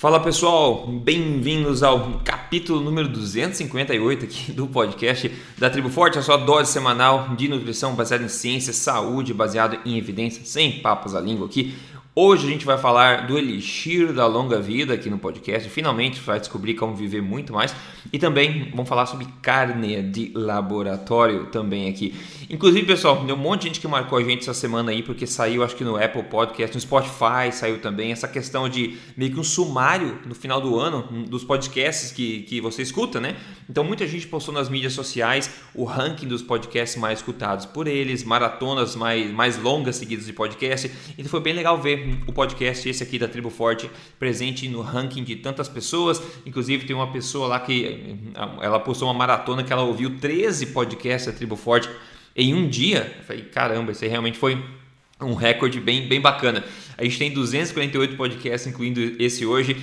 Fala pessoal, bem-vindos ao capítulo número 258 aqui do podcast da Tribo Forte, a sua dose semanal de nutrição baseada em ciência, saúde, baseada em evidência, sem papas à língua aqui. Hoje a gente vai falar do elixir da longa vida aqui no podcast. Finalmente vai descobrir como viver muito mais. E também vamos falar sobre carne de laboratório também aqui. Inclusive, pessoal, tem um monte de gente que marcou a gente essa semana aí, porque saiu, acho que no Apple Podcast, no Spotify saiu também, essa questão de meio que um sumário no final do ano dos podcasts que, que você escuta, né? Então, muita gente postou nas mídias sociais o ranking dos podcasts mais escutados por eles, maratonas mais, mais longas seguidas de podcast. Então, foi bem legal ver o podcast, esse aqui da Tribo Forte, presente no ranking de tantas pessoas. Inclusive, tem uma pessoa lá que ela postou uma maratona que ela ouviu 13 podcasts da Tribo Forte em um dia. Eu falei, caramba, isso aí realmente foi um recorde bem, bem bacana. A gente tem 248 podcasts, incluindo esse hoje.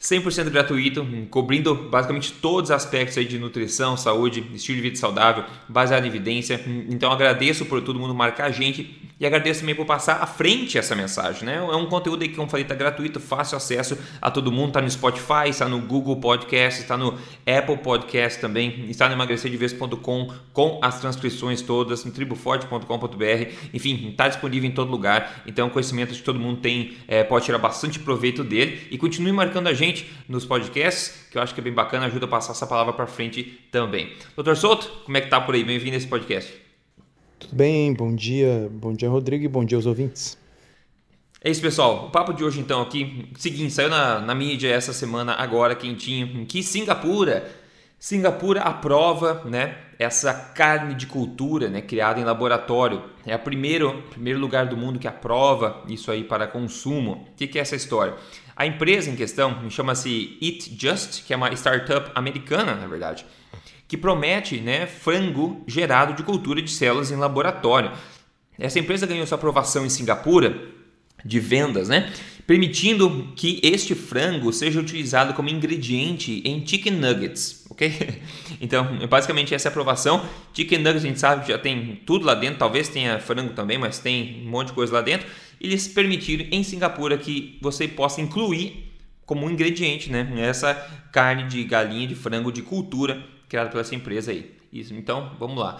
100% gratuito, cobrindo basicamente todos os aspectos aí de nutrição, saúde, estilo de vida saudável, baseado em evidência. Então agradeço por todo mundo marcar a gente e agradeço também por passar à frente essa mensagem. Né? É um conteúdo que, como falei, está gratuito, fácil acesso a todo mundo. Está no Spotify, está no Google Podcast, está no Apple Podcast também, está no emagrecerdeves.com com as transcrições todas, no triboforte.com.br. Enfim, está disponível em todo lugar. Então, é um conhecimento que todo mundo tem, é, pode tirar bastante proveito dele. E continue marcando a gente gente nos podcasts, que eu acho que é bem bacana, ajuda a passar essa palavra para frente também. Doutor Souto, como é que tá por aí? Bem-vindo a esse podcast. Tudo bem, bom dia, bom dia Rodrigo e bom dia aos ouvintes. É isso, pessoal. O papo de hoje, então, aqui, seguinte, saiu na, na mídia essa semana, agora, quentinho, que Singapura, Singapura aprova, né, essa carne de cultura, né, criada em laboratório. É o primeiro, primeiro lugar do mundo que aprova isso aí para consumo. O que, que é essa história? A empresa em questão chama-se Eat Just, que é uma startup americana, na verdade, que promete né, frango gerado de cultura de células em laboratório. Essa empresa ganhou sua aprovação em Singapura de vendas, né? Permitindo que este frango seja utilizado como ingrediente em chicken nuggets, ok? Então, basicamente essa é a aprovação. Chicken nuggets a gente sabe que já tem tudo lá dentro, talvez tenha frango também, mas tem um monte de coisa lá dentro eles permitiram em Singapura que você possa incluir como ingrediente, né? Essa carne de galinha, de frango de cultura criada pela essa empresa aí. Isso, então, vamos lá.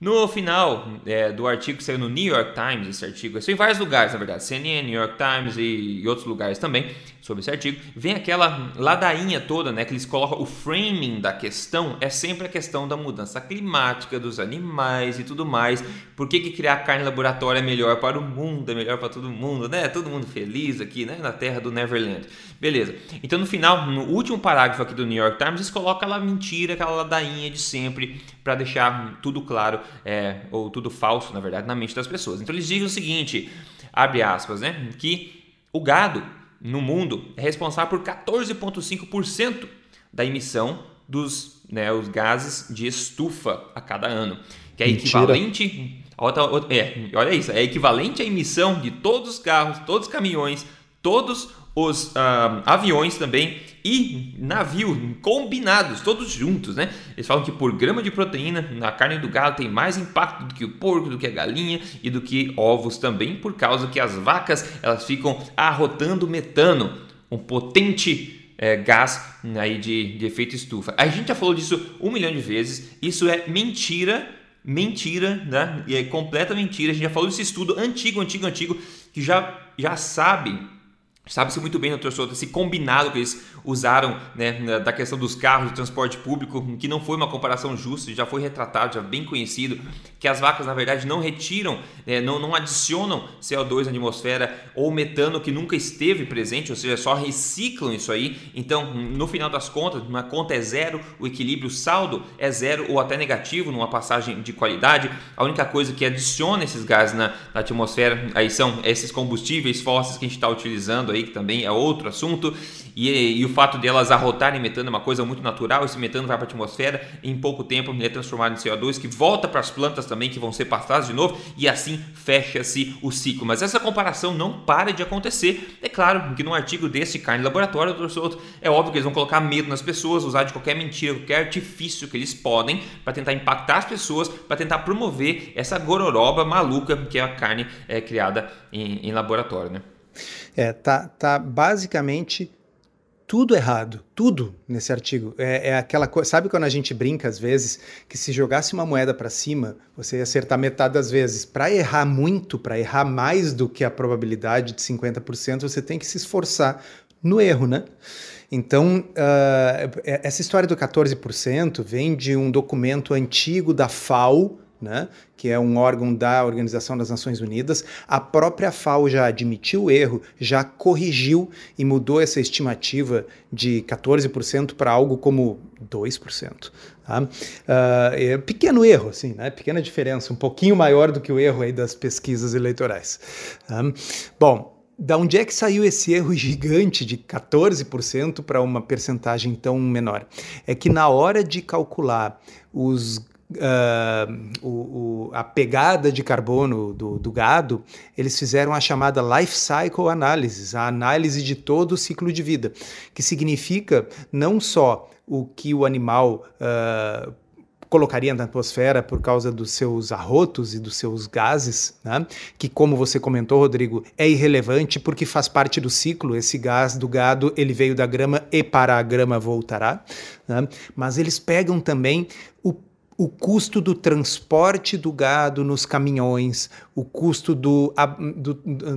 No final é, do artigo que saiu no New York Times, esse artigo, isso em vários lugares, na verdade, CNN, New York Times e, e, outros lugares também, sobre esse artigo, vem aquela ladainha toda, né, que eles colocam o framing da questão, é sempre a questão da mudança climática, dos animais e tudo mais. Por que, que criar carne em laboratório é melhor para o mundo, é melhor para todo mundo, né? Todo mundo feliz aqui, né, na terra do Neverland. Beleza. Então, no final, no último parágrafo aqui do New York Times, eles colocam aquela mentira, aquela ladainha de sempre, para deixar tudo claro é, ou tudo falso, na verdade, na mente das pessoas. Então eles dizem o seguinte, abre aspas, né, que o gado no mundo é responsável por 14,5% da emissão dos né, os gases de estufa a cada ano, que é Mentira. equivalente é, olha isso, é equivalente à emissão de todos os carros, todos os caminhões, todos os uh, aviões também e navio combinados, todos juntos, né? Eles falam que por grama de proteína, a carne do gado tem mais impacto do que o porco, do que a galinha e do que ovos também, por causa que as vacas elas ficam arrotando metano, um potente é, gás aí de, de efeito estufa. A gente já falou disso um milhão de vezes. Isso é mentira, mentira, né? E é completa mentira. A gente já falou desse estudo antigo, antigo, antigo que já já sabe Sabe-se muito bem, doutor Souto, esse combinado que eles usaram né, da questão dos carros de transporte público, que não foi uma comparação justa, já foi retratado, já bem conhecido, que as vacas na verdade não retiram, né, não, não adicionam CO2 na atmosfera ou metano que nunca esteve presente, ou seja, só reciclam isso aí. Então, no final das contas, uma conta é zero, o equilíbrio, o saldo é zero ou até negativo numa passagem de qualidade. A única coisa que adiciona esses gases na, na atmosfera aí são esses combustíveis fósseis que a gente está utilizando aí, que também é outro assunto. E, e, o fato delas arrotarem metano é uma coisa muito natural. Esse metano vai para a atmosfera em pouco tempo ele é transformado em CO2 que volta para as plantas também que vão ser pastadas de novo e assim fecha-se o ciclo. Mas essa comparação não para de acontecer. É claro que num artigo desse carne laboratório, doutor Souto, é óbvio que eles vão colocar medo nas pessoas, usar de qualquer mentira, qualquer artifício que eles podem para tentar impactar as pessoas, para tentar promover essa gororoba maluca que é a carne é, criada em, em laboratório, né? É, tá, tá basicamente tudo errado, tudo nesse artigo. É, é aquela coisa, sabe quando a gente brinca às vezes que se jogasse uma moeda para cima, você ia acertar metade das vezes. Para errar muito, para errar mais do que a probabilidade de 50%, você tem que se esforçar no erro, né? Então, uh, essa história do 14% vem de um documento antigo da FAO, né, que é um órgão da Organização das Nações Unidas, a própria FAO já admitiu o erro, já corrigiu e mudou essa estimativa de 14% para algo como 2%. Tá? Uh, é pequeno erro, assim, né? pequena diferença, um pouquinho maior do que o erro aí das pesquisas eleitorais. Tá? Bom, da onde é que saiu esse erro gigante de 14% para uma percentagem tão menor? É que na hora de calcular os Uh, o, o, a pegada de carbono do, do, gado, eles fizeram a chamada Life Cycle Analysis, a análise de todo o ciclo de vida, que significa não só o que o animal uh, colocaria na atmosfera por causa dos seus arrotos e dos seus gases, né? que, como você comentou, Rodrigo, é irrelevante porque faz parte do ciclo. Esse gás do gado ele veio da grama e para a grama voltará. Né? Mas eles pegam também o o custo do transporte do gado nos caminhões, o custo do, a, do,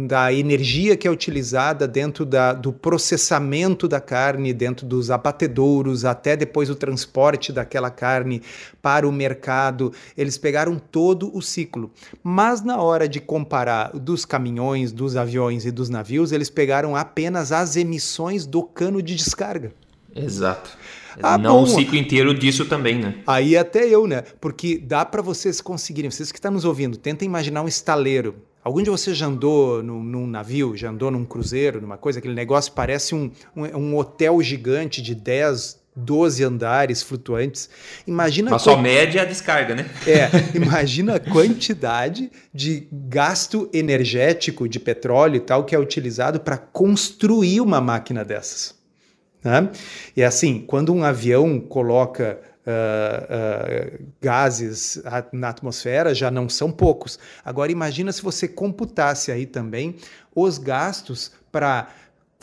da energia que é utilizada dentro da, do processamento da carne, dentro dos abatedouros, até depois o transporte daquela carne para o mercado. Eles pegaram todo o ciclo. Mas na hora de comparar dos caminhões, dos aviões e dos navios, eles pegaram apenas as emissões do cano de descarga. Exato. Ah, não bom. o ciclo inteiro disso também, né? Aí até eu, né? Porque dá para vocês conseguirem, vocês que estão nos ouvindo, tentem imaginar um estaleiro. Algum de vocês já andou num, num, navio, já andou num cruzeiro, numa coisa, aquele negócio parece um, um, um hotel gigante de 10, 12 andares flutuantes. Imagina Mas só média é a descarga, né? É, imagina a quantidade de gasto energético de petróleo e tal que é utilizado para construir uma máquina dessas. Né? E assim, quando um avião coloca uh, uh, gases na atmosfera, já não são poucos. Agora, imagina se você computasse aí também os gastos para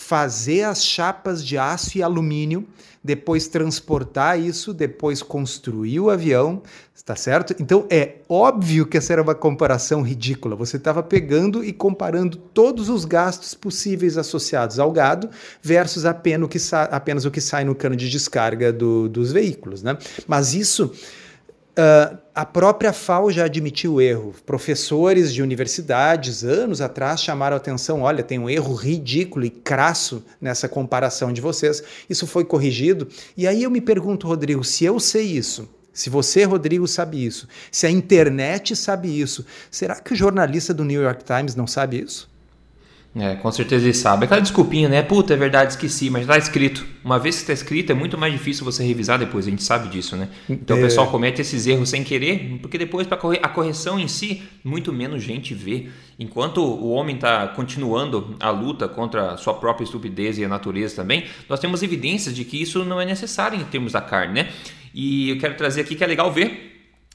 fazer as chapas de aço e alumínio, depois transportar isso, depois construir o avião, está certo? Então é óbvio que essa era uma comparação ridícula. Você estava pegando e comparando todos os gastos possíveis associados ao gado versus apenas o que, apenas o que sai no cano de descarga do, dos veículos, né? Mas isso Uh, a própria FAO já admitiu o erro. Professores de universidades, anos atrás, chamaram a atenção: olha, tem um erro ridículo e crasso nessa comparação de vocês. Isso foi corrigido. E aí eu me pergunto, Rodrigo, se eu sei isso, se você, Rodrigo, sabe isso, se a internet sabe isso, será que o jornalista do New York Times não sabe isso? É, com certeza ele sabe. Aquela desculpinha, né? Puta, é verdade, esqueci, mas tá escrito. Uma vez que está escrito, é muito mais difícil você revisar depois, a gente sabe disso, né? Então é... o pessoal comete esses erros sem querer, porque depois, para a correção em si, muito menos gente vê. Enquanto o homem está continuando a luta contra a sua própria estupidez e a natureza também, nós temos evidências de que isso não é necessário em termos da carne, né? E eu quero trazer aqui que é legal ver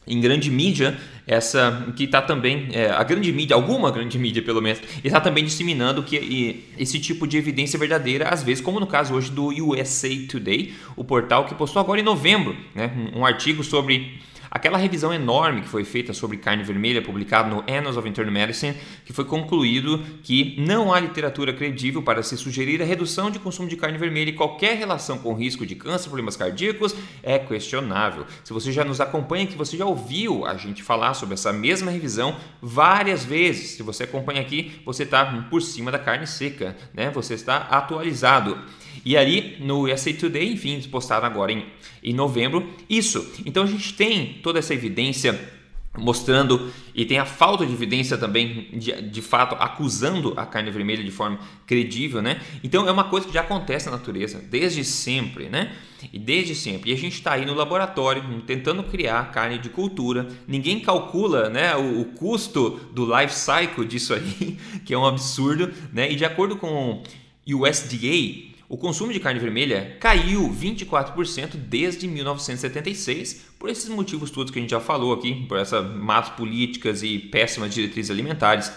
em grande mídia, essa que está também, é, a grande mídia, alguma grande mídia pelo menos, está também disseminando que e, esse tipo de evidência verdadeira, às vezes, como no caso hoje do USA Today, o portal que postou agora em novembro né, um, um artigo sobre Aquela revisão enorme que foi feita sobre carne vermelha, publicada no Annals of Internal Medicine, que foi concluído que não há literatura credível para se sugerir a redução de consumo de carne vermelha e qualquer relação com risco de câncer, problemas cardíacos é questionável. Se você já nos acompanha, que você já ouviu a gente falar sobre essa mesma revisão várias vezes. Se você acompanha aqui, você está por cima da carne seca, né? Você está atualizado. E ali no USA Today, enfim, postaram agora em, em novembro isso. Então a gente tem toda essa evidência mostrando e tem a falta de evidência também de, de fato acusando a carne vermelha de forma credível, né? Então é uma coisa que já acontece na natureza desde sempre, né? E desde sempre. E a gente está aí no laboratório tentando criar carne de cultura. Ninguém calcula, né, o, o custo do life cycle disso aí, que é um absurdo, né? E de acordo com o USDA, o consumo de carne vermelha caiu 24% desde 1976, por esses motivos todos que a gente já falou aqui, por essas más políticas e péssimas diretrizes alimentares.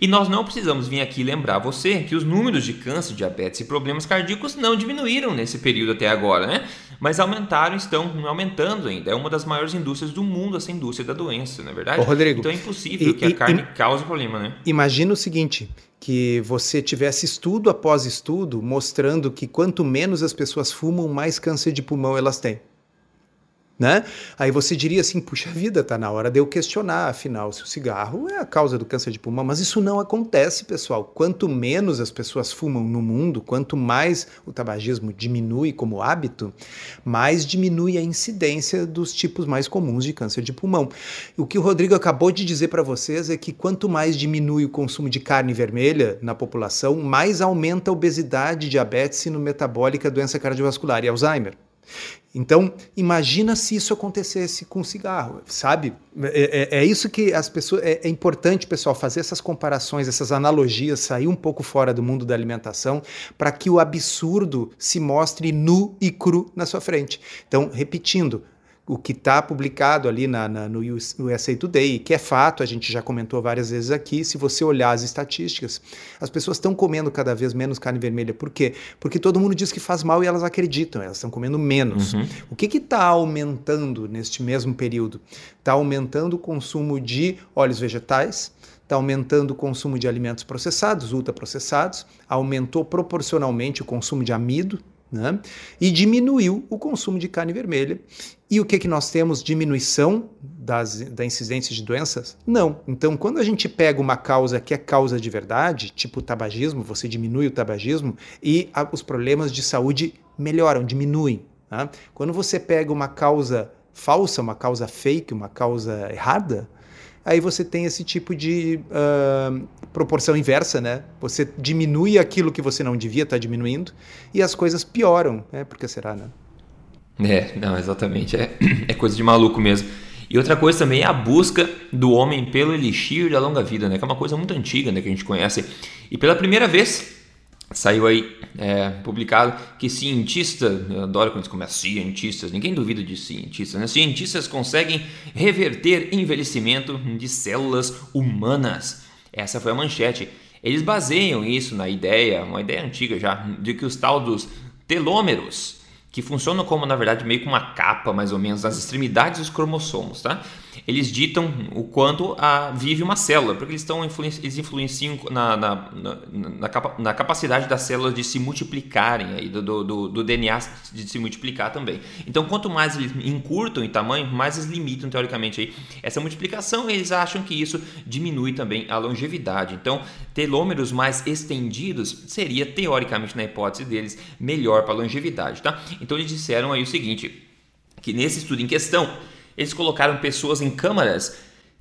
E nós não precisamos vir aqui lembrar você que os números de câncer, diabetes e problemas cardíacos não diminuíram nesse período até agora, né? Mas aumentaram, estão aumentando ainda. É uma das maiores indústrias do mundo, essa indústria da doença, não é verdade? Ô, Rodrigo, então é impossível e, que a carne e, cause problema, né? Imagina o seguinte, que você tivesse estudo após estudo mostrando que quanto menos as pessoas fumam, mais câncer de pulmão elas têm né? Aí você diria assim, puxa vida, tá na hora de eu questionar, afinal, se o cigarro é a causa do câncer de pulmão, mas isso não acontece, pessoal. Quanto menos as pessoas fumam no mundo, quanto mais o tabagismo diminui como hábito, mais diminui a incidência dos tipos mais comuns de câncer de pulmão. O que o Rodrigo acabou de dizer para vocês é que quanto mais diminui o consumo de carne vermelha na população, mais aumenta a obesidade, diabetes, sino metabólica, doença cardiovascular e Alzheimer. Então, imagina se isso acontecesse com cigarro, sabe? É, é, é isso que as pessoas. É, é, importante, pessoal, fazer essas comparações, essas analogias, sair um pouco fora do mundo da alimentação, para que o absurdo se mostre nu e cru na sua frente. Então, repetindo, o que está publicado ali na, na, no USA Today, que é fato, a gente já comentou várias vezes aqui, se você olhar as estatísticas, as pessoas estão comendo cada vez menos carne vermelha. Por quê? Porque todo mundo diz que faz mal e elas acreditam, elas estão comendo menos. Uhum. O que está aumentando neste mesmo período? Está aumentando o consumo de óleos vegetais, está aumentando o consumo de alimentos processados, ultraprocessados, aumentou proporcionalmente o consumo de amido, né? e diminuiu o consumo de carne vermelha. E o que, que nós temos? Diminuição das, da incidência de doenças? Não. Então, quando a gente pega uma causa que é causa de verdade, tipo o tabagismo, você diminui o tabagismo e a, os problemas de saúde melhoram, diminuem. Tá? Quando você pega uma causa falsa, uma causa fake, uma causa errada, aí você tem esse tipo de uh, proporção inversa, né? Você diminui aquilo que você não devia estar tá diminuindo e as coisas pioram, né? Por que será, né? É, não, exatamente. É, é coisa de maluco mesmo. E outra coisa também é a busca do homem pelo elixir da longa vida, né? Que é uma coisa muito antiga, né? Que a gente conhece. E pela primeira vez saiu aí é, publicado que cientista, eu adoro quando eles começam cientistas, ninguém duvida de cientistas, né? Cientistas conseguem reverter envelhecimento de células humanas. Essa foi a manchete. Eles baseiam isso na ideia, uma ideia antiga já, de que os tal dos telômeros que funcionam como, na verdade, meio que uma capa, mais ou menos, nas extremidades dos cromossomos, tá? Eles ditam o quanto a, vive uma célula, porque eles, estão eles influenciam na, na, na, na, capa, na capacidade das células de se multiplicarem, aí, do, do, do, DNA de se multiplicar também. Então, quanto mais eles encurtam em tamanho, mais eles limitam, teoricamente, aí, essa multiplicação, eles acham que isso diminui também a longevidade. Então, telômeros mais estendidos seria, teoricamente, na hipótese deles, melhor para a longevidade, tá? Então eles disseram aí o seguinte, que nesse estudo em questão, eles colocaram pessoas em câmaras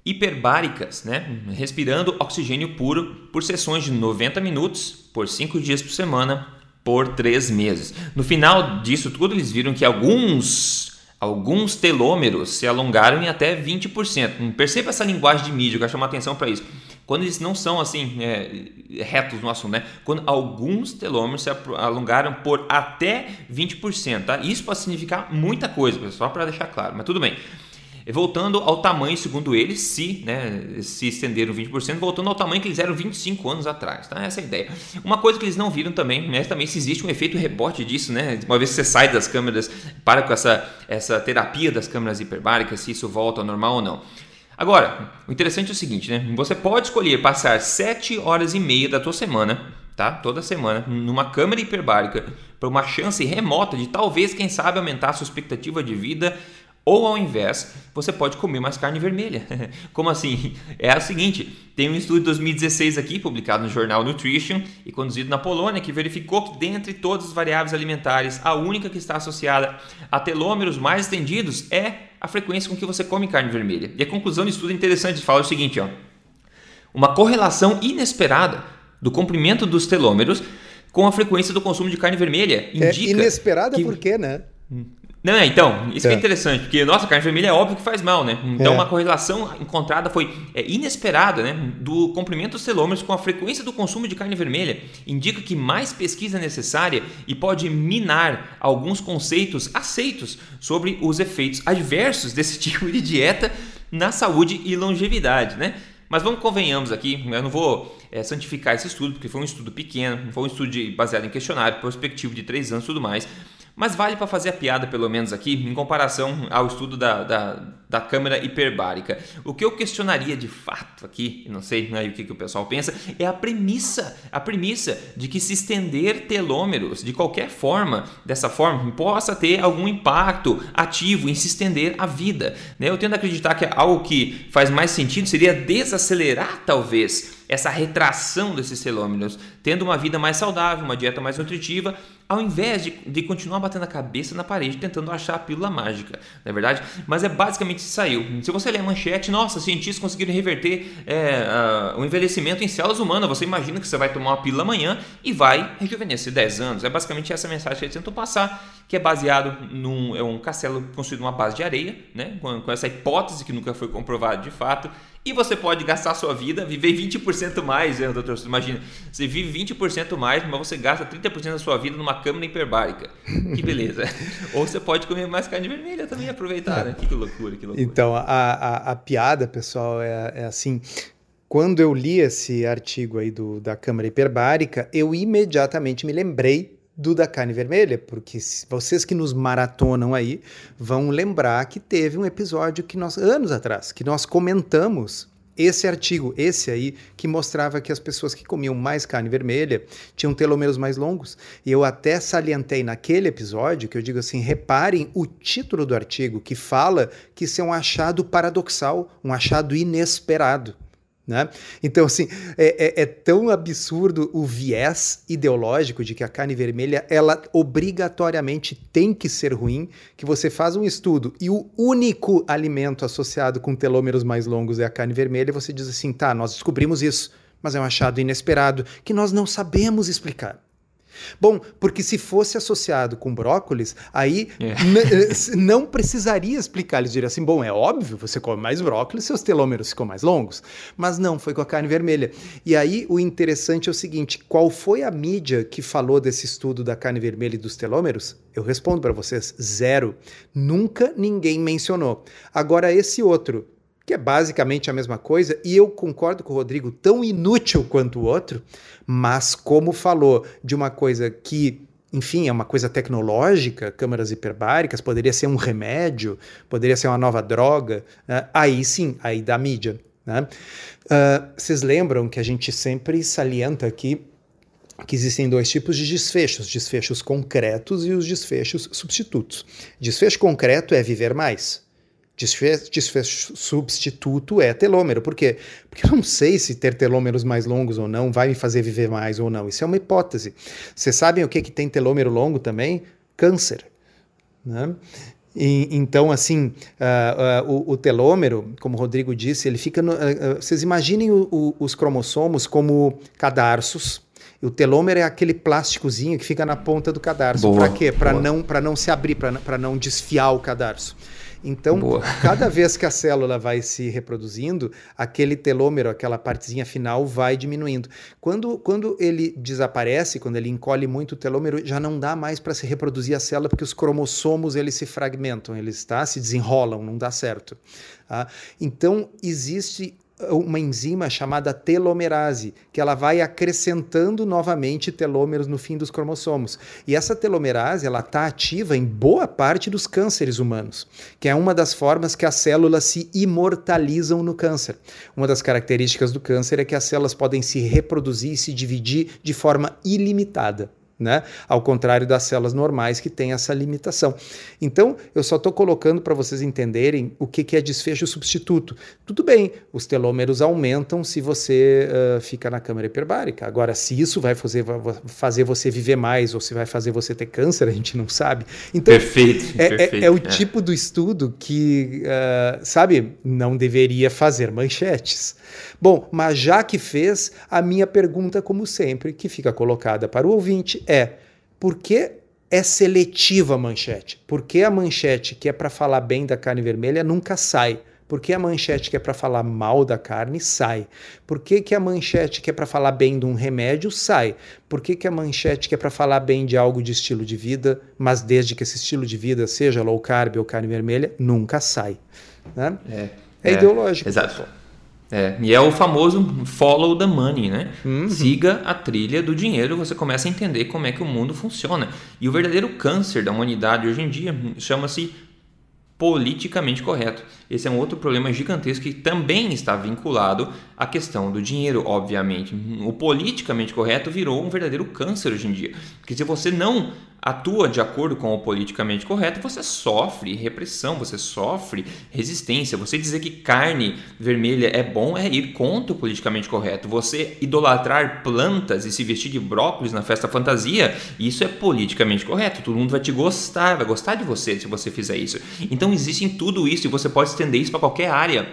hiperbáricas, né, respirando oxigênio puro por sessões de 90 minutos, por 5 dias por semana, por 3 meses. No final disso tudo, eles viram que alguns alguns telômeros se alongaram em até 20%. Perceba essa linguagem de mídia, eu quero chamar atenção para isso. Quando eles não são assim é, retos no assunto, né? Quando alguns telômeros se alongaram por até 20%, tá? Isso pode significar muita coisa, só para deixar claro, mas tudo bem. Voltando ao tamanho, segundo eles, se, né, se estenderam 20%, voltando ao tamanho que eles eram 25 anos atrás. Tá? Essa é a ideia. Uma coisa que eles não viram também, né, também se existe um efeito rebote disso, né? Uma vez que você sai das câmeras, para com essa, essa terapia das câmeras hiperbáricas, se isso volta ao normal ou não. Agora, o interessante é o seguinte, né? Você pode escolher passar 7 horas e meia da tua semana, tá? Toda semana, numa câmera hiperbárica, para uma chance remota de talvez, quem sabe, aumentar a sua expectativa de vida ou ao invés, você pode comer mais carne vermelha. Como assim? É o seguinte: tem um estudo de 2016 aqui, publicado no jornal Nutrition e conduzido na Polônia, que verificou que dentre todas as variáveis alimentares, a única que está associada a telômeros mais estendidos é a frequência com que você come carne vermelha. E a conclusão do estudo é interessante, fala o seguinte: ó, uma correlação inesperada do comprimento dos telômeros com a frequência do consumo de carne vermelha é indica. É inesperada que... por quê, né? Hum. Não, é, então, isso é. é interessante, porque, nossa, carne vermelha é óbvio que faz mal, né? Então, é. uma correlação encontrada foi é, inesperada, né? Do comprimento dos telômeros com a frequência do consumo de carne vermelha. Indica que mais pesquisa é necessária e pode minar alguns conceitos aceitos sobre os efeitos adversos desse tipo de dieta na saúde e longevidade, né? Mas vamos convenhamos aqui, eu não vou é, santificar esse estudo, porque foi um estudo pequeno, foi um estudo de, baseado em questionário, prospectivo de três anos e tudo mais. Mas vale para fazer a piada, pelo menos aqui, em comparação ao estudo da, da, da câmera hiperbárica. O que eu questionaria de fato aqui, não sei né, o que, que o pessoal pensa, é a premissa, a premissa de que se estender telômeros de qualquer forma, dessa forma, possa ter algum impacto ativo em se estender a vida. Né? Eu tendo a acreditar que algo que faz mais sentido seria desacelerar, talvez, essa retração desses telômeros, tendo uma vida mais saudável, uma dieta mais nutritiva, ao invés de, de continuar batendo a cabeça na parede tentando achar a pílula mágica, não é verdade? Mas é basicamente isso saiu. Se você ler a manchete, nossa, cientistas conseguiram reverter é, o envelhecimento em células humanas, você imagina que você vai tomar uma pílula amanhã e vai rejuvenescer 10 anos. É basicamente essa mensagem que eles tentam passar, que é baseado num é um castelo construído numa base de areia, né? com, com essa hipótese que nunca foi comprovada de fato, e você pode gastar sua vida, viver 20% mais, né, doutor? Você imagina, você vive 20% mais, mas você gasta 30% da sua vida numa câmara hiperbárica. Que beleza. Ou você pode comer mais carne vermelha também aproveitar, né? Que loucura, que loucura. Então, a, a, a piada, pessoal, é, é assim. Quando eu li esse artigo aí do, da câmara hiperbárica, eu imediatamente me lembrei do da carne vermelha, porque vocês que nos maratonam aí vão lembrar que teve um episódio que nós anos atrás que nós comentamos esse artigo, esse aí, que mostrava que as pessoas que comiam mais carne vermelha tinham telômeros mais longos. E eu até salientei naquele episódio que eu digo assim: reparem o título do artigo, que fala que isso é um achado paradoxal, um achado inesperado. Né? Então, assim, é, é, é, tão absurdo o viés ideológico de que a carne vermelha ela obrigatoriamente tem que ser ruim, que você faz um estudo e o único alimento associado com telômeros mais longos é a carne vermelha, e você diz assim, tá, nós descobrimos isso, mas é um achado inesperado que nós não sabemos explicar. Bom, porque se fosse associado com brócolis, aí é. Eh, não precisaria explicar. Eles diriam assim: bom, é óbvio, você come mais brócolis, seus telômeros ficam mais longos. Mas não, foi com a carne vermelha. E aí o interessante é o seguinte: qual foi a mídia que falou desse estudo da carne vermelha e dos telômeros? Eu respondo para vocês: zero. Nunca ninguém mencionou. Agora, esse outro, que é basicamente a mesma coisa, e eu concordo com o Rodrigo, tão inútil quanto o outro, mas como falou de uma coisa que enfim, é uma coisa tecnológica, câmaras hiperbáricas, poderia ser um remédio, poderia ser uma nova droga, né? aí sim, aí da mídia. Né? Uh, vocês lembram que a gente sempre salienta aqui que existem dois tipos de desfechos, desfechos concretos e os desfechos substitutos. Desfecho concreto é viver mais. Substituto é telômero. Por quê? Porque eu não sei se ter telômeros mais longos ou não vai me fazer viver mais ou não. Isso é uma hipótese. Vocês sabem o que, que tem telômero longo também? Câncer. Né? E, então, assim, uh, uh, o, o, telômero, como o Rodrigo disse, ele fica. No, uh, vocês imaginem o, o, os cromossomos como cadarços. O telômero é aquele plásticozinho que fica na ponta do cadarço. Para quê? Para não, não se abrir, para não desfiar o cadarço. Então, Boa. cada vez que a célula vai se reproduzindo, aquele telômero, aquela partezinha final, vai diminuindo. Quando, quando ele desaparece, quando ele encolhe muito o telômero, já não dá mais para se reproduzir a célula, porque os cromossomos eles se fragmentam, eles tá, se desenrolam, não dá certo. Tá? Então, existe uma enzima chamada telomerase, que ela vai acrescentando novamente telômeros no fim dos cromossomos. E essa telomerase, ela está ativa em boa parte dos cânceres humanos, que é uma das formas que as células se imortalizam no câncer. Uma das características do câncer é que as células podem se reproduzir e se dividir de forma ilimitada né? Ao contrário das células normais que têm essa limitação. Então, eu só estou colocando para vocês entenderem o que, que é desfecho substituto. Tudo bem, os telômeros aumentam se você uh, fica na câmara hiperbárica. Agora, se isso vai fazer, fazer você viver mais ou se vai fazer você ter câncer, a gente não sabe. Então, perfeito, é, perfeito, é, é o é. tipo do estudo que, uh, sabe, não deveria fazer manchetes. Bom, mas já que fez, a minha pergunta, como sempre, que fica colocada para o ouvinte é: por que é seletiva a manchete? Por que a manchete que é para falar bem da carne vermelha nunca sai? Por que a manchete que é para falar mal da carne sai? Por que, que a manchete que é para falar bem de um remédio sai? Por que, que a manchete que é para falar bem de algo de estilo de vida, mas desde que esse estilo de vida seja low carb ou carne vermelha, nunca sai? Né? É, é, é ideológico. Exato. É, e é o famoso follow the money, né? Uhum. Siga a trilha do dinheiro, você começa a entender como é que o mundo funciona. E o verdadeiro câncer da humanidade hoje em dia chama-se politicamente correto. Esse é um outro problema gigantesco que também está vinculado à questão do dinheiro, obviamente. O politicamente correto virou um verdadeiro câncer hoje em dia. Porque se você não atua de acordo com o politicamente correto, você sofre repressão, você sofre resistência. Você dizer que carne vermelha é bom é ir contra o politicamente correto. Você idolatrar plantas e se vestir de brócolis na festa fantasia, isso é politicamente correto. Todo mundo vai te gostar, vai gostar de você se você fizer isso. Então existe em tudo isso e você pode estender isso para qualquer área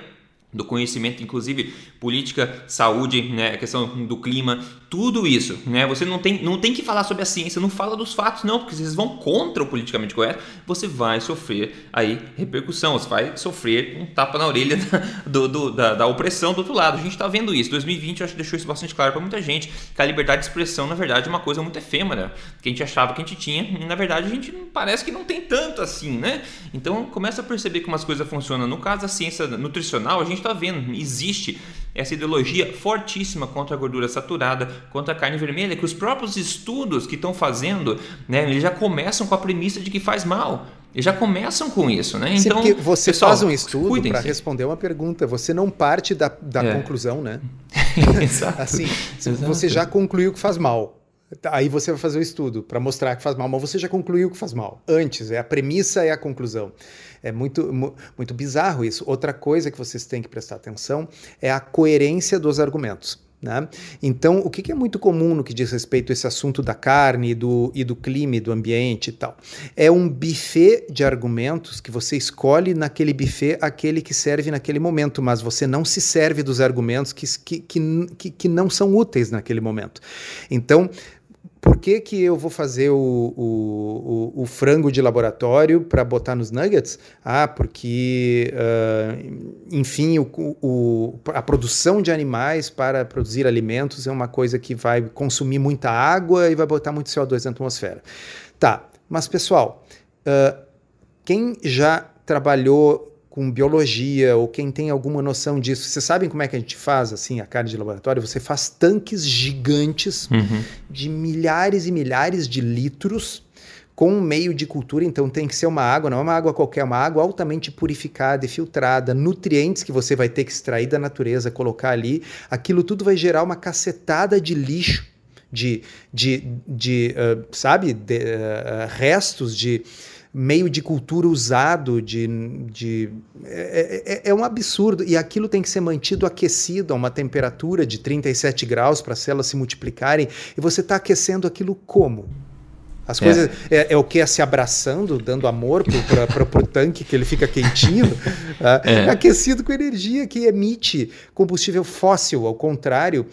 do conhecimento, inclusive política, saúde, né, a questão do clima, tudo isso, né? Você não tem, não tem que falar sobre a ciência, não fala dos fatos, não, porque vocês vão contra o politicamente correto, você vai sofrer aí repercussão, você vai sofrer um tapa na orelha da, do, do, da, da, opressão do outro lado. A gente está vendo isso. 2020 eu acho que deixou isso bastante claro para muita gente, que a liberdade de expressão, na verdade, é uma coisa muito efêmera, que a gente achava que a gente tinha, e na verdade a gente parece que não tem tanto assim, né? Então começa a perceber como as coisas funcionam. No caso da ciência nutricional, a gente está vendo, existe essa ideologia fortíssima contra a gordura saturada, contra a carne vermelha, que os próprios estudos que estão fazendo, né, eles já começam com a premissa de que faz mal. Eles já começam com isso, né? Sim, então, você pessoal, faz um estudo para responder uma pergunta, você não parte da, da é. conclusão, né? Exato. assim, Exato. você já concluiu que faz mal. Aí você vai fazer o estudo para mostrar que faz mal, mas você já concluiu que faz mal. Antes, é a premissa e a conclusão. É muito, muito bizarro isso. Outra coisa que vocês têm que prestar atenção é a coerência dos argumentos. Né? Então, o que é muito comum no que diz respeito a esse assunto da carne do, e do clima e do ambiente e tal? É um buffet de argumentos que você escolhe naquele buffet aquele que serve naquele momento, mas você não se serve dos argumentos que, que, que, que não são úteis naquele momento. Então, por que, que eu vou fazer o, o, o, o frango de laboratório para botar nos nuggets? Ah, porque, uh, enfim, o, a produção de animais para produzir alimentos é uma coisa que vai consumir muita água e vai botar muito CO2 na atmosfera. Tá, mas pessoal, uh, quem já trabalhou com biologia ou quem tem alguma noção disso, vocês sabem como é que a gente faz assim a carne de laboratório? Você faz tanques gigantes uhum. de milhares e milhares de litros com um meio de cultura, então tem que ser uma água, não é uma água qualquer, é uma água altamente purificada e filtrada, nutrientes que você vai ter que extrair da natureza, colocar ali, aquilo tudo vai gerar uma cacetada de lixo, de, de, de uh, sabe, de, uh, restos de meio de cultura usado, de, de é, é, é, é, um absurdo. E aquilo tem que ser mantido aquecido a uma temperatura de 37 graus para as células se multiplicarem. E você está aquecendo aquilo como? As coisas é, é, é o que é se abraçando, dando amor para o tanque que ele fica quentinho, tá? é. aquecido com energia que emite combustível fóssil, ao contrário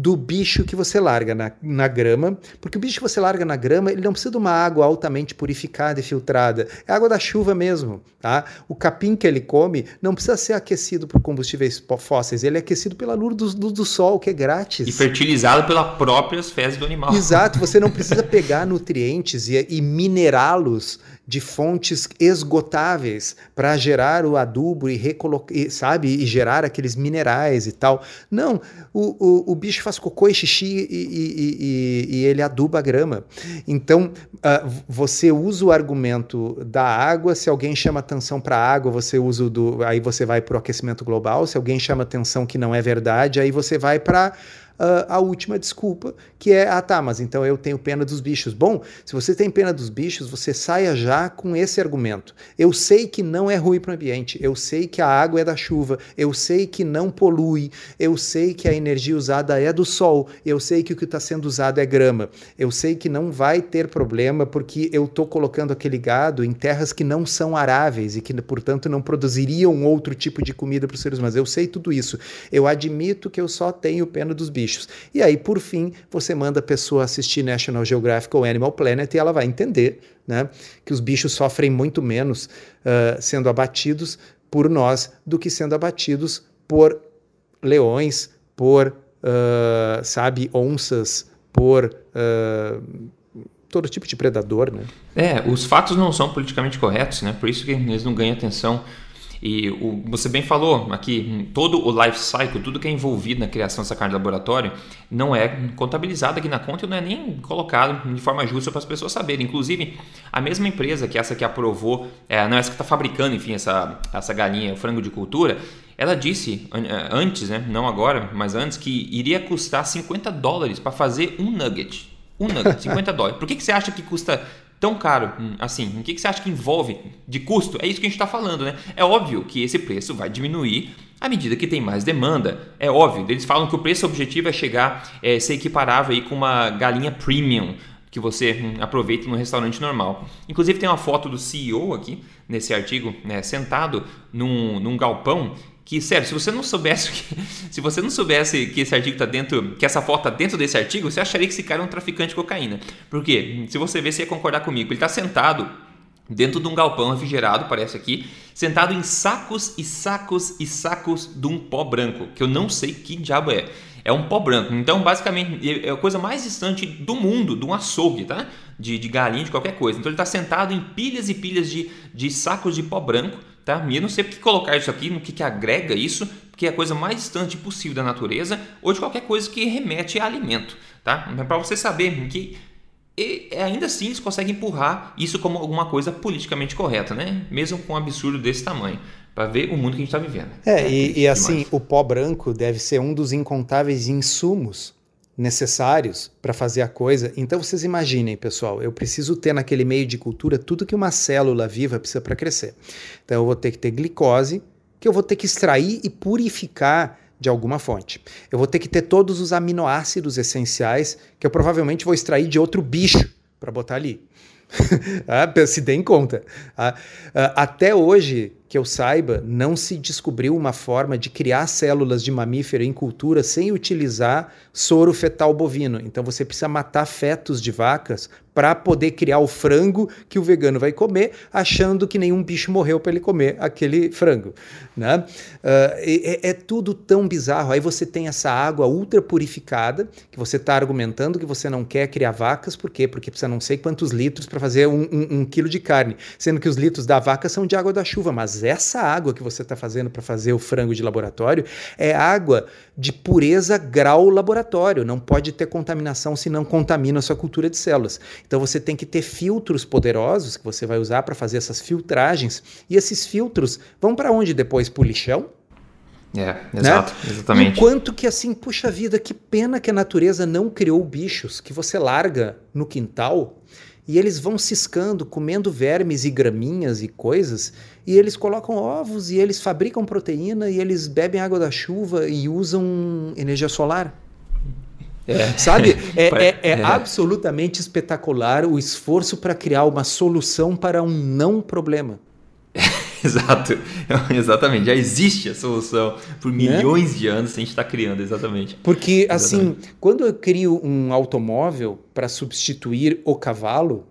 do bicho que você larga na, na grama, porque o bicho que você larga na grama, ele não precisa de uma água altamente purificada e filtrada, é água da chuva mesmo, tá? O capim que ele come não precisa ser aquecido por combustíveis fósseis, ele é aquecido pela luz do, do, do sol, que é grátis. E fertilizado pelas próprias fezes do animal. Exato, você não precisa pegar nutrientes e, e minerá-los de fontes esgotáveis para gerar o adubo e, recolocar, sabe, e gerar aqueles minerais e tal. Não, o, o, o bicho faz cocô e xixi e, e, e, ele aduba a grama. Então, uh, você usa o argumento da água, se alguém chama atenção para a água, você usa do. Aí você vai para o aquecimento global, se alguém chama atenção que não é verdade, aí você vai para uh, a última desculpa, que é, ah tá, mas então eu tenho pena dos bichos. Bom, se você tem pena dos bichos, você saia já com esse argumento. Eu sei que não é ruim para o ambiente, eu sei que a água é da chuva, eu sei que não polui, eu sei que a energia usada é do sol, eu sei que o que está sendo usado é grama, eu sei que não vai ter problema porque eu estou colocando aquele gado em terras que não são aráveis e que, portanto, não produziriam outro tipo de comida para os seres humanos. Eu sei tudo isso. Eu admito que eu só tenho pena dos bichos bichos. E aí, por fim, você manda a pessoa assistir National Geographic ou Animal Planet e ela vai entender né, que os bichos sofrem muito menos uh, sendo abatidos por nós do que sendo abatidos por leões, por, uh, sabe, onças, por. Uh, todo tipo de predador, né? É, os fatos não são politicamente corretos, né? Por isso que eles não ganham atenção E o, você bem falou aqui, todo o life cycle, tudo que é envolvido na criação dessa carne de laboratório, não é contabilizado aqui na conta e não é nem colocado de forma justa para as pessoas saberem. Inclusive, a mesma empresa que essa que aprovou, é, não essa que está fabricando, enfim, essa, essa galinha, o frango de cultura, ela disse é, antes, né, não agora, mas antes, que iria custar 50 dólares para fazer um nugget. Um nugget, 50 dólares. Por que, que você acha que custa tão caro hum, assim? O que, você acha que envolve de custo? É isso que a gente está falando, né? É óbvio que esse preço vai diminuir à medida que tem mais demanda. É óbvio, eles falam que o preço objetivo é chegar, é, ser equiparável aí com uma galinha premium que você hum, aproveita no restaurante normal. Inclusive tem uma foto do CEO aqui nesse artigo, né, sentado num, num galpão que, sério, se você não soubesse que, se você não soubesse que esse artigo tá dentro, que essa foto tá dentro desse artigo, você acharia que esse cara é um traficante de cocaína. Porque, se você ver, você ia concordar comigo, ele está sentado dentro de um galpão refrigerado, parece aqui, sentado em sacos e sacos e sacos de um pó branco, que eu não sei que diabo é. É um pó branco. Então, basicamente, é a coisa mais distante do mundo, de um açougue, tá? De, de galinha, de qualquer coisa. Então, ele está sentado em pilhas e pilhas de, de sacos de pó branco, tá? E eu não sei porque colocar isso aqui, no que, que agrega isso, porque é a coisa mais distante possível da natureza ou de qualquer coisa que remete a alimento, tá? Para você saber que e ainda assim eles conseguem empurrar isso como alguma coisa politicamente correta, né? Mesmo com um absurdo desse tamanho, para ver o mundo que a gente está vivendo. É, é e, e assim, o pó branco deve ser um dos incontáveis insumos necessários para fazer a coisa. Então vocês imaginem, pessoal, eu preciso ter naquele meio de cultura tudo que uma célula viva precisa para crescer. Então eu vou ter que ter glicose, que eu vou ter que extrair e purificar de alguma fonte. Eu vou ter que ter todos os aminoácidos essenciais que eu provavelmente vou extrair de outro bicho para botar ali. ah, se deem conta. Ah, ah, até hoje, que eu saiba, não se descobriu uma forma de criar células de mamífero em cultura sem utilizar soro fetal bovino. Então você precisa matar fetos de vacas para poder criar o frango que o vegano vai comer, achando que nenhum bicho morreu para ele comer aquele frango. Né? Uh, é, é, tudo tão bizarro. Aí você tem essa água ultra purificada, que você está argumentando que você não quer criar vacas, por quê? Porque precisa não sei quantos litros para fazer um, um, um, quilo de carne, sendo que os litros da vaca são de água da chuva, mas essa água que você está fazendo para fazer o frango de laboratório é água de pureza grau laboratório, não pode ter contaminação se não contamina a sua cultura de células. Então você tem que ter filtros poderosos que você vai usar para fazer essas filtragens. E esses filtros vão para onde depois? Para o lixão? É, exato, né? exatamente. Enquanto que assim, puxa vida, que pena que a natureza não criou bichos que você larga no quintal e eles vão ciscando, comendo vermes e graminhas e coisas, e eles colocam ovos e eles fabricam proteína e eles bebem água da chuva e usam energia solar. É. Sabe? É, é, é, é, absolutamente espetacular o esforço para criar uma solução para um não problema. Exato, exatamente. Já existe a solução por né? milhões né? de anos, a gente está criando, exatamente. Porque, assim, exatamente. assim, quando eu crio um automóvel para substituir o cavalo,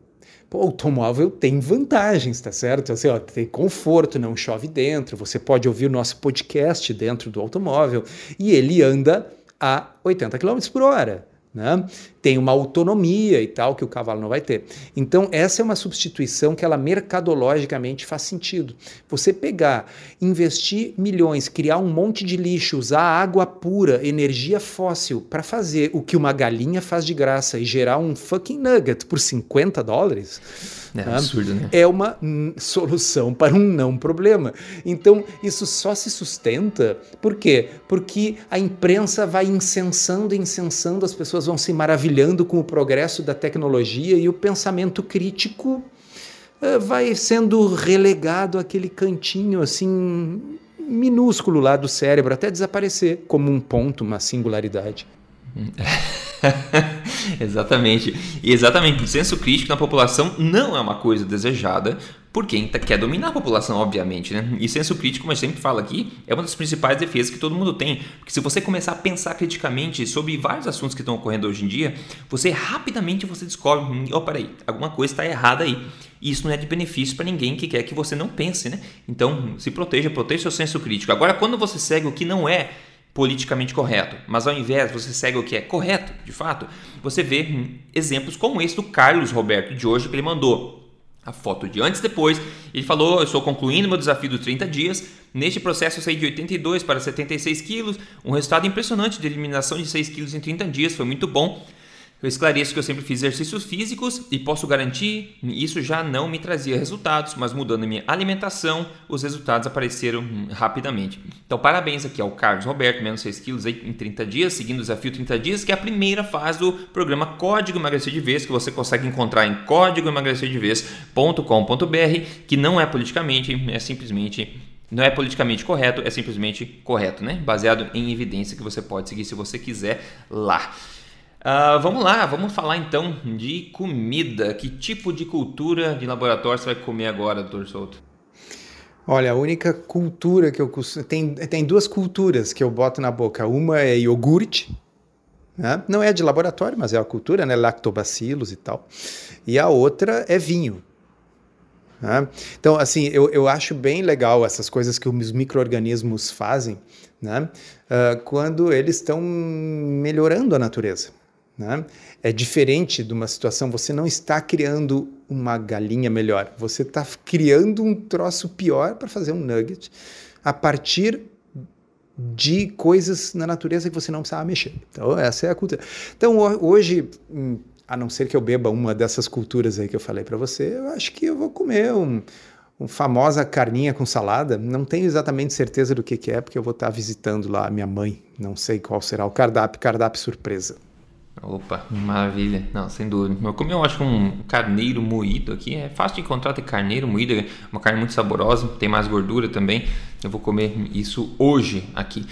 o automóvel tem vantagens, tá certo? Assim, ó, tem conforto, não chove dentro, você pode ouvir o nosso podcast dentro do automóvel e ele anda a 80 km por hora. Né? Tem uma autonomia e tal que o cavalo não vai ter. Então, essa é uma substituição que ela mercadologicamente faz sentido. Você pegar, investir milhões, criar um monte de lixo, usar água pura, energia fóssil para fazer o que uma galinha faz de graça e gerar um fucking nugget por 50 dólares é tá? absurdo, né? É uma solução para um não problema. Então, isso só se sustenta. Por quê? Porque a imprensa vai incensando, incensando, as pessoas vão se maravilhando com o progresso da tecnologia e o pensamento crítico uh, vai sendo relegado àquele cantinho assim minúsculo lá do cérebro até desaparecer como um ponto, uma singularidade. exatamente. E exatamente, o senso crítico na população não é uma coisa desejada por quem tá, quer dominar a população, obviamente. Né? E senso crítico, como a gente sempre fala aqui, é uma das principais defesas que todo mundo tem. Porque se você começar a pensar criticamente sobre vários assuntos que estão ocorrendo hoje em dia, você rapidamente você descobre, hum, oh, peraí, alguma coisa está errada aí. E isso não é de benefício para ninguém que quer que você não pense, né? Então, se proteja, proteja seu senso crítico. Agora, quando você segue o que não é politicamente correto, mas ao invés você segue o que é correto, de fato, você vê hum, exemplos como esse do Carlos Roberto de hoje que ele mandou. A foto de antes e depois. Ele falou: Eu estou concluindo meu desafio dos 30 dias. Neste processo, eu saí de 82 para 76 quilos, um resultado impressionante de eliminação de 6 quilos em 30 dias. Foi muito bom. Eu esclareço que eu sempre fiz exercícios físicos e posso garantir isso já não me trazia resultados, mas mudando minha alimentação, os resultados apareceram hum, rapidamente. Então, parabéns aqui ao Carlos Roberto, menos 6 quilos em 30 dias, seguindo o desafio 30 dias, que é a primeira fase do programa Código Emagrecer de Vez, que você consegue encontrar em códigoemagrecerdevez.com.br, que não é politicamente, é simplesmente não é politicamente correto, é simplesmente correto, né? Baseado em evidência que você pode seguir se você quiser lá. Uh, vamos lá, vamos falar então de comida. Que tipo de cultura de laboratório você vai comer agora, doutor Souto? Olha, a única cultura que eu tem tem duas culturas que eu boto na boca. Uma é iogurte, né? não é de laboratório, mas é a cultura, né? Lactobacilos e tal. E a outra é vinho. Né? Então, assim, eu, eu acho bem legal essas coisas que os micro-organismos fazem né? Uh, quando eles estão melhorando a natureza. Né? É diferente de uma situação, você não está criando uma galinha melhor, você está criando um troço pior para fazer um nugget a partir de coisas na natureza que você não precisava mexer. Então, essa é a cultura. Então, hoje, hum, a não ser que eu beba uma dessas culturas aí que eu falei para você, eu acho que eu vou comer um famosa carninha com salada. Não tenho exatamente certeza do que, que é, porque eu vou estar visitando lá a minha mãe. Não sei qual será o cardápio, cardápio surpresa. Opa, maravilha. Não, sem dúvida. Eu comi, eu acho, um carneiro moído aqui. É fácil de encontrar ter carneiro moído. É uma carne muito saborosa, tem mais gordura também. Eu vou comer isso hoje aqui.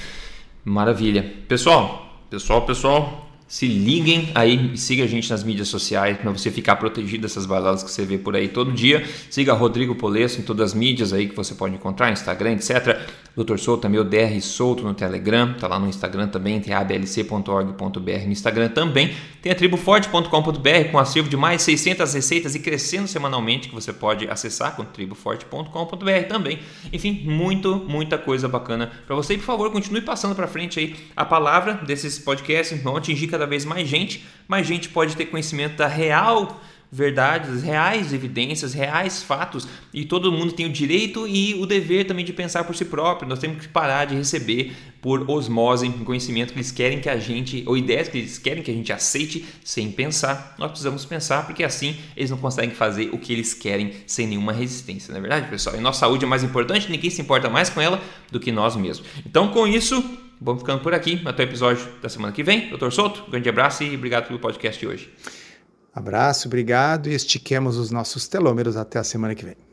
Maravilha. Pessoal, pessoal, pessoal, se liguem aí e siga a gente nas mídias sociais para você ficar protegido dessas baladas que você vê por aí todo dia. Siga Rodrigo Polesso em todas as mídias aí que você pode encontrar, Instagram, etc. Dr. Souto também, o DR Souto no Telegram, tá lá no Instagram também, tem ablc.org.br no Instagram também. Tem a triboforte.com.br com acervo de mais 600 receitas e crescendo semanalmente que você pode acessar com triboforte.com.br também. Enfim, muito, muita coisa bacana para você. E por favor, continue passando para frente aí a palavra desses podcasts, vão atingir cada vez mais gente, mais gente pode ter conhecimento da real verdades, reais evidências, reais fatos e todo mundo tem o direito e o dever também de pensar por si próprio. Nós temos que parar de receber por osmose conhecimento que eles querem que a gente, ou ideias que eles querem que a gente aceite sem pensar. Nós precisamos pensar porque assim eles não conseguem fazer o que eles querem sem nenhuma resistência, não é verdade, pessoal? E nossa saúde é mais importante, ninguém se importa mais com ela do que nós mesmos. Então, com isso, vamos ficando por aqui. Até o episódio da semana que vem. Doutor Souto, grande abraço e obrigado pelo podcast de hoje. Abraço, obrigado e estiquemos os nossos telômeros até a semana que vem.